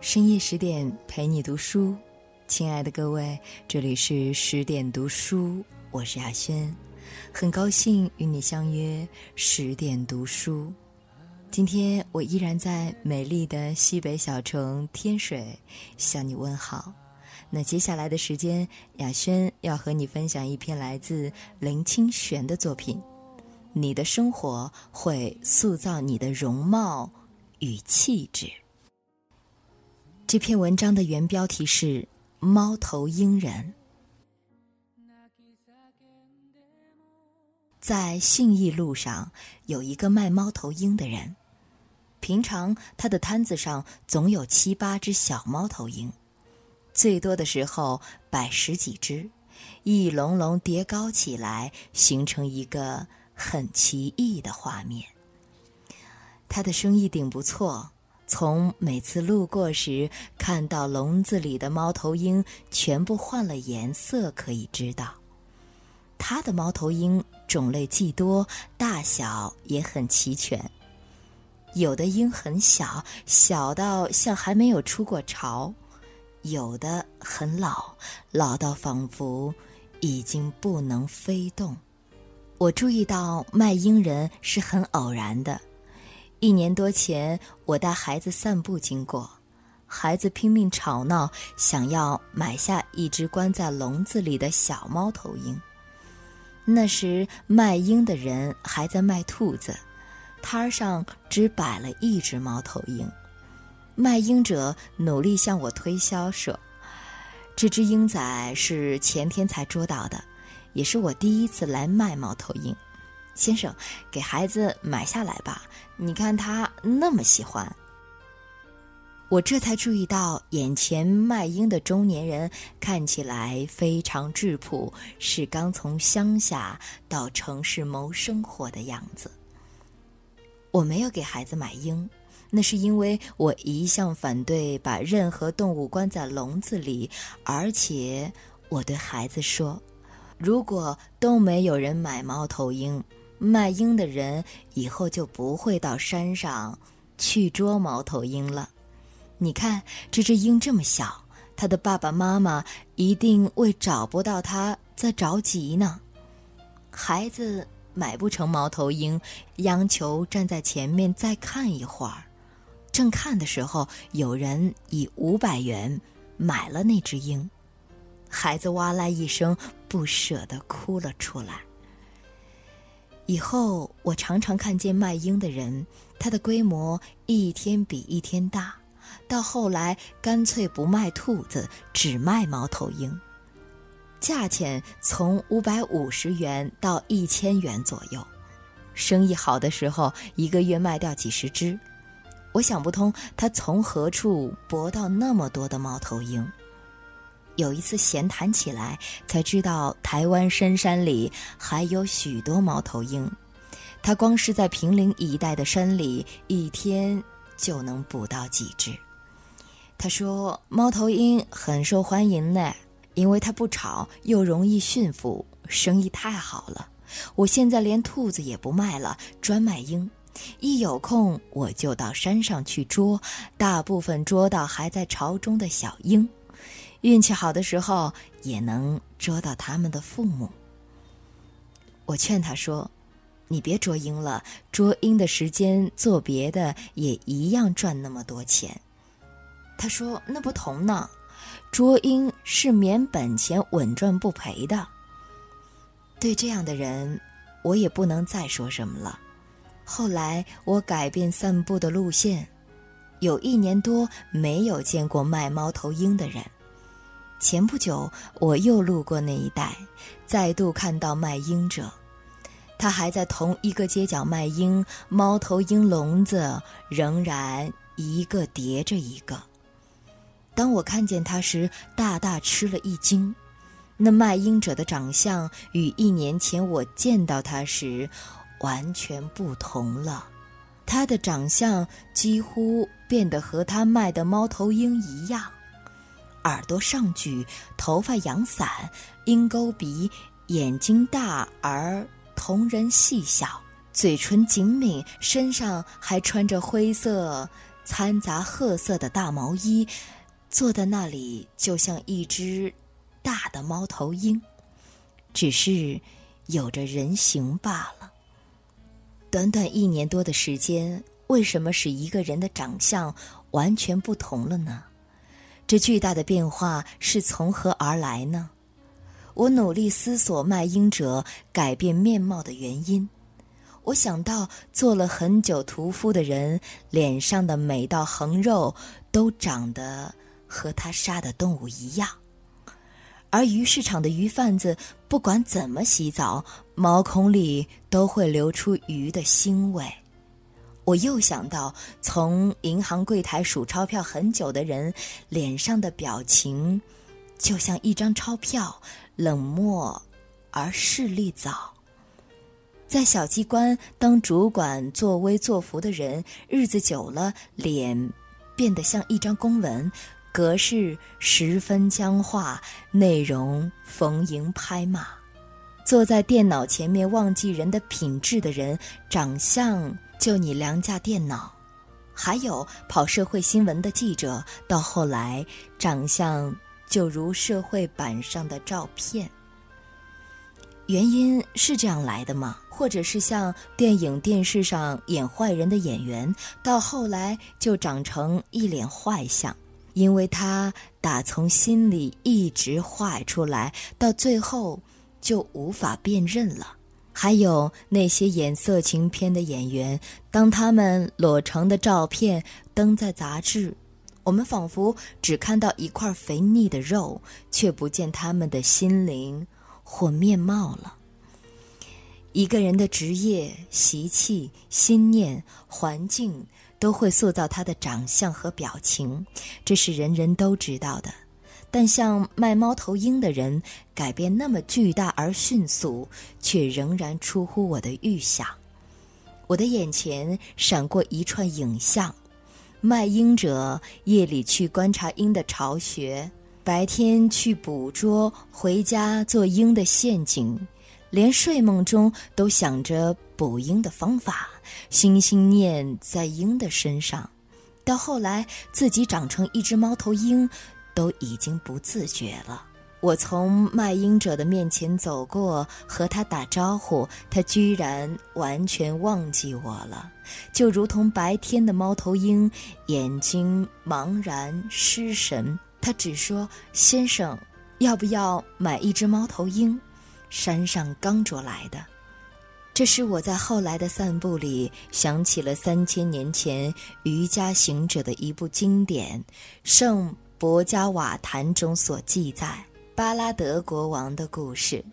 深夜十点陪你读书，亲爱的各位，这里是十点读书，我是亚轩，很高兴与你相约十点读书。今天我依然在美丽的西北小城天水向你问好。那接下来的时间，亚轩要和你分享一篇来自林清玄的作品。你的生活会塑造你的容貌与气质。这篇文章的原标题是《猫头鹰人》。在信义路上有一个卖猫头鹰的人，平常他的摊子上总有七八只小猫头鹰，最多的时候摆十几只，一笼笼叠高起来，形成一个很奇异的画面。他的生意顶不错。从每次路过时看到笼子里的猫头鹰全部换了颜色，可以知道，他的猫头鹰种类既多，大小也很齐全。有的鹰很小，小到像还没有出过巢；有的很老，老到仿佛已经不能飞动。我注意到卖鹰人是很偶然的。一年多前，我带孩子散步经过，孩子拼命吵闹，想要买下一只关在笼子里的小猫头鹰。那时卖鹰的人还在卖兔子，摊儿上只摆了一只猫头鹰。卖鹰者努力向我推销说：“这只鹰仔是前天才捉到的，也是我第一次来卖猫头鹰。”先生，给孩子买下来吧。你看他那么喜欢。我这才注意到，眼前卖鹰的中年人看起来非常质朴，是刚从乡下到城市谋生活的样子。我没有给孩子买鹰，那是因为我一向反对把任何动物关在笼子里，而且我对孩子说，如果都没有人买猫头鹰。卖鹰的人以后就不会到山上去捉猫头鹰了。你看这只鹰这么小，它的爸爸妈妈一定为找不到它在着急呢。孩子买不成猫头鹰，央求站在前面再看一会儿。正看的时候，有人以五百元买了那只鹰，孩子哇啦一声，不舍得哭了出来。以后我常常看见卖鹰的人，他的规模一天比一天大，到后来干脆不卖兔子，只卖猫头鹰，价钱从五百五十元到一千元左右，生意好的时候一个月卖掉几十只，我想不通他从何处博到那么多的猫头鹰。有一次闲谈起来，才知道台湾深山里还有许多猫头鹰。他光是在平陵一带的山里，一天就能捕到几只。他说：“猫头鹰很受欢迎呢，因为它不吵，又容易驯服，生意太好了。我现在连兔子也不卖了，专卖鹰。一有空我就到山上去捉，大部分捉到还在巢中的小鹰。”运气好的时候，也能捉到他们的父母。我劝他说：“你别捉鹰了，捉鹰的时间做别的也一样赚那么多钱。”他说：“那不同呢，捉鹰是免本钱稳赚不赔的。”对这样的人，我也不能再说什么了。后来我改变散步的路线，有一年多没有见过卖猫头鹰的人。前不久，我又路过那一带，再度看到卖鹰者，他还在同一个街角卖鹰，猫头鹰笼子仍然一个叠着一个。当我看见他时，大大吃了一惊，那卖鹰者的长相与一年前我见到他时完全不同了，他的长相几乎变得和他卖的猫头鹰一样。耳朵上举，头发扬散，鹰钩鼻，眼睛大而瞳仁细小，嘴唇紧抿，身上还穿着灰色掺杂褐色的大毛衣，坐在那里就像一只大的猫头鹰，只是有着人形罢了。短短一年多的时间，为什么使一个人的长相完全不同了呢？这巨大的变化是从何而来呢？我努力思索卖淫者改变面貌的原因。我想到做了很久屠夫的人脸上的每道横肉都长得和他杀的动物一样，而鱼市场的鱼贩子不管怎么洗澡，毛孔里都会流出鱼的腥味。我又想到，从银行柜台数钞票很久的人脸上的表情，就像一张钞票，冷漠而势利早。在小机关当主管作威作福的人，日子久了，脸变得像一张公文，格式十分僵化，内容逢迎拍骂。坐在电脑前面忘记人的品质的人，长相。就你量价电脑，还有跑社会新闻的记者，到后来长相就如社会版上的照片。原因是这样来的吗？或者是像电影、电视上演坏人的演员，到后来就长成一脸坏相，因为他打从心里一直坏出来，到最后就无法辨认了。还有那些演色情片的演员，当他们裸成的照片登在杂志，我们仿佛只看到一块肥腻的肉，却不见他们的心灵或面貌了。一个人的职业、习气、心念、环境，都会塑造他的长相和表情，这是人人都知道的。但像卖猫头鹰的人改变那么巨大而迅速，却仍然出乎我的预想。我的眼前闪过一串影像：卖鹰者夜里去观察鹰的巢穴，白天去捕捉，回家做鹰的陷阱，连睡梦中都想着捕鹰的方法，心心念在鹰的身上。到后来，自己长成一只猫头鹰。都已经不自觉了。我从卖鹰者的面前走过，和他打招呼，他居然完全忘记我了，就如同白天的猫头鹰，眼睛茫然失神。他只说：“先生，要不要买一只猫头鹰？山上刚捉来的。”这是我在后来的散步里想起了三千年前瑜伽行者的一部经典《圣》。《博加瓦坛》中所记载巴拉德国王的故事。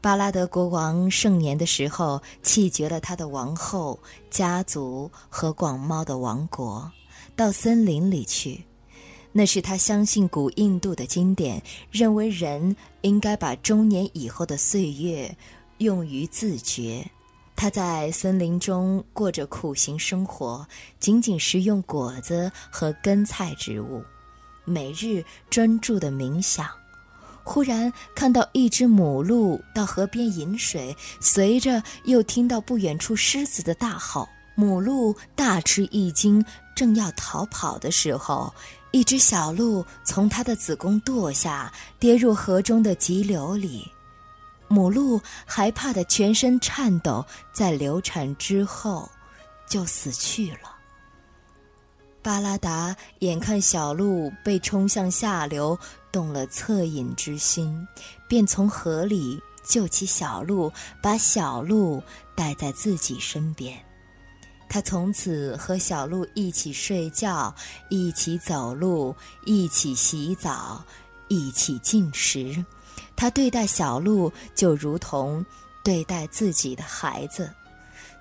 巴拉德国王盛年的时候，弃绝了他的王后、家族和广袤的王国，到森林里去。那是他相信古印度的经典，认为人应该把中年以后的岁月用于自觉。他在森林中过着苦行生活，仅仅食用果子和根菜植物。每日专注的冥想，忽然看到一只母鹿到河边饮水，随着又听到不远处狮子的大吼。母鹿大吃一惊，正要逃跑的时候，一只小鹿从它的子宫堕下，跌入河中的急流里。母鹿害怕的全身颤抖，在流产之后，就死去了。巴拉达眼看小鹿被冲向下流，动了恻隐之心，便从河里救起小鹿，把小鹿带在自己身边。他从此和小鹿一起睡觉，一起走路，一起洗澡，一起进食。他对待小鹿就如同对待自己的孩子，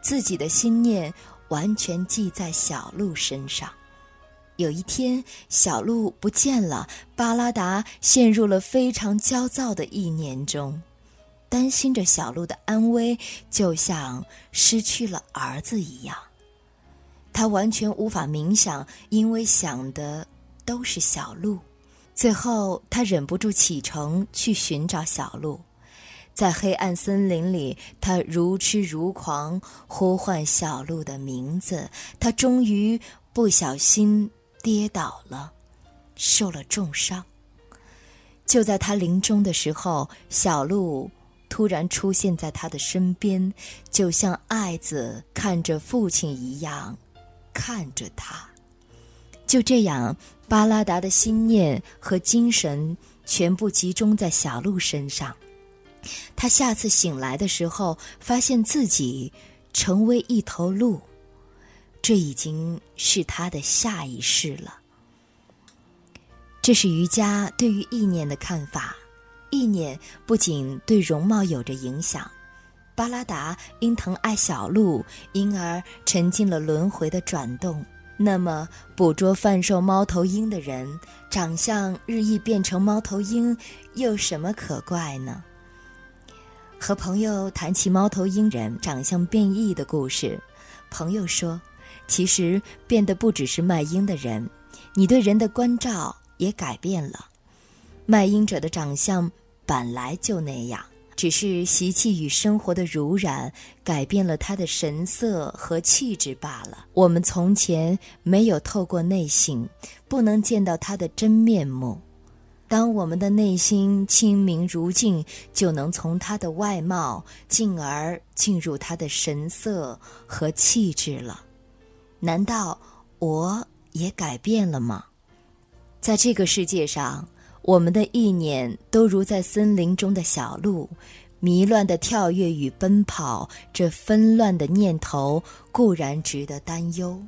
自己的心念完全记在小鹿身上。有一天，小鹿不见了，巴拉达陷入了非常焦躁的意念中，担心着小鹿的安危，就像失去了儿子一样。他完全无法冥想，因为想的都是小鹿。最后，他忍不住启程去寻找小鹿。在黑暗森林里，他如痴如狂，呼唤小鹿的名字。他终于不小心跌倒了，受了重伤。就在他临终的时候，小鹿突然出现在他的身边，就像爱子看着父亲一样，看着他。就这样，巴拉达的心念和精神全部集中在小鹿身上。他下次醒来的时候，发现自己成为一头鹿，这已经是他的下一世了。这是瑜伽对于意念的看法。意念不仅对容貌有着影响，巴拉达因疼爱小鹿，因而沉浸了轮回的转动。那么，捕捉贩售猫头鹰的人，长相日益变成猫头鹰，有什么可怪呢？和朋友谈起猫头鹰人长相变异的故事，朋友说：“其实变的不只是卖鹰的人，你对人的关照也改变了。卖鹰者的长相本来就那样。”只是习气与生活的濡染改变了他的神色和气质罢了。我们从前没有透过内心，不能见到他的真面目。当我们的内心清明如镜，就能从他的外貌，进而进入他的神色和气质了。难道我也改变了吗？在这个世界上。我们的意念都如在森林中的小鹿，迷乱的跳跃与奔跑。这纷乱的念头固然值得担忧，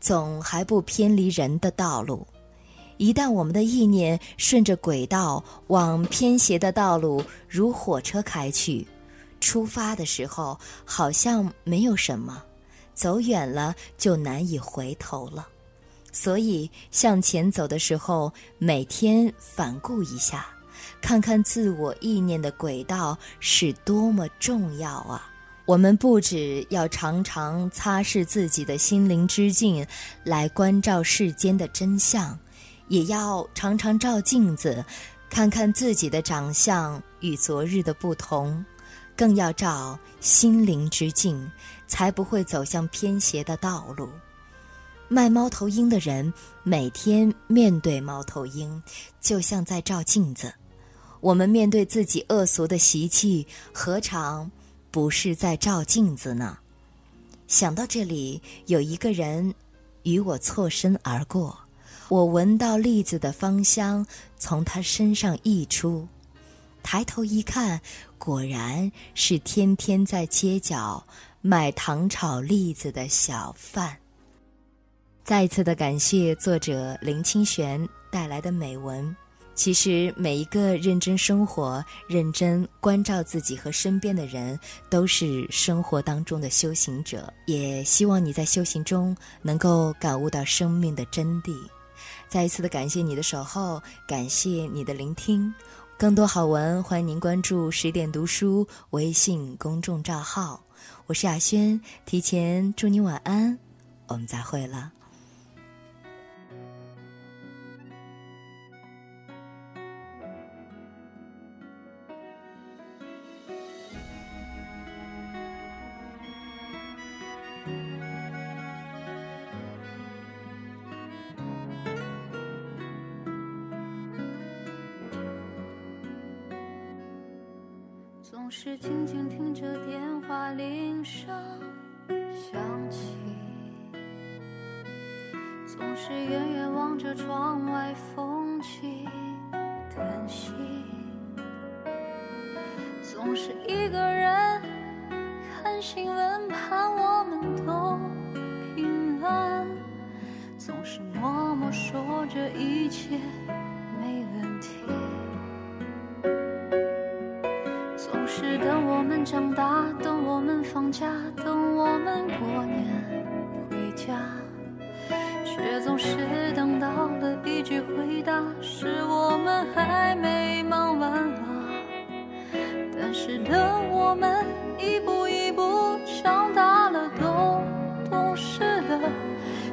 总还不偏离人的道路。一旦我们的意念顺着轨道往偏斜的道路如火车开去，出发的时候好像没有什么，走远了就难以回头了。所以，向前走的时候，每天反顾一下，看看自我意念的轨道是多么重要啊！我们不只要常常擦拭自己的心灵之镜，来关照世间的真相，也要常常照镜子，看看自己的长相与昨日的不同，更要照心灵之镜，才不会走向偏斜的道路。卖猫头鹰的人每天面对猫头鹰，就像在照镜子。我们面对自己恶俗的习气，何尝不是在照镜子呢？想到这里，有一个人与我错身而过，我闻到栗子的芳香从他身上溢出，抬头一看，果然是天天在街角卖糖炒栗子的小贩。再一次的感谢作者林清玄带来的美文。其实每一个认真生活、认真关照自己和身边的人，都是生活当中的修行者。也希望你在修行中能够感悟到生命的真谛。再一次的感谢你的守候，感谢你的聆听。更多好文，欢迎您关注十点读书微信公众账号。我是雅轩，提前祝你晚安，我们再会了。总是静静听着电话铃声响起，总是远远望着窗外风起叹息，总是一个人看新闻，盼我们都平安，总是默默说着一切没问题。长大，等我们放假，等我们过年回家，却总是等到了一句回答：是我们还没忙完啊。但是等我们一步一步长大了，都懂事了，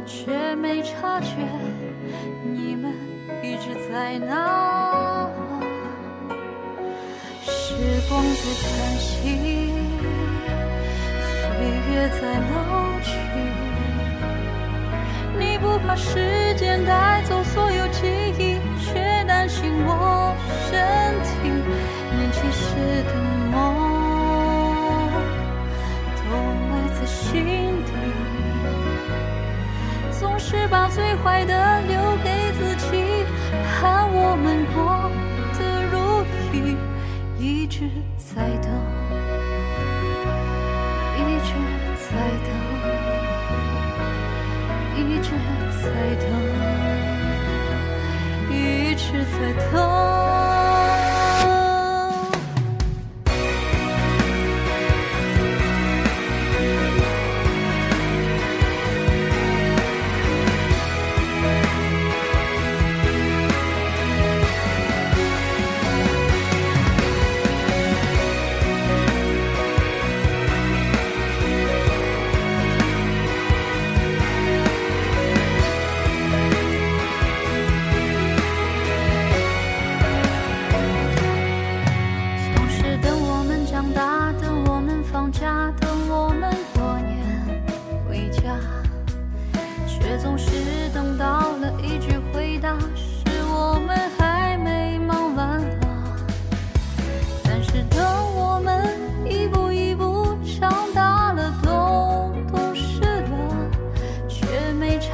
却没察觉你们一直在那。时光。光在叹息，岁月在老去。你不怕时间带走所有记忆，却担心我身体。年轻时的梦，都埋在心底。总是把最坏的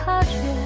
他却。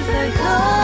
在可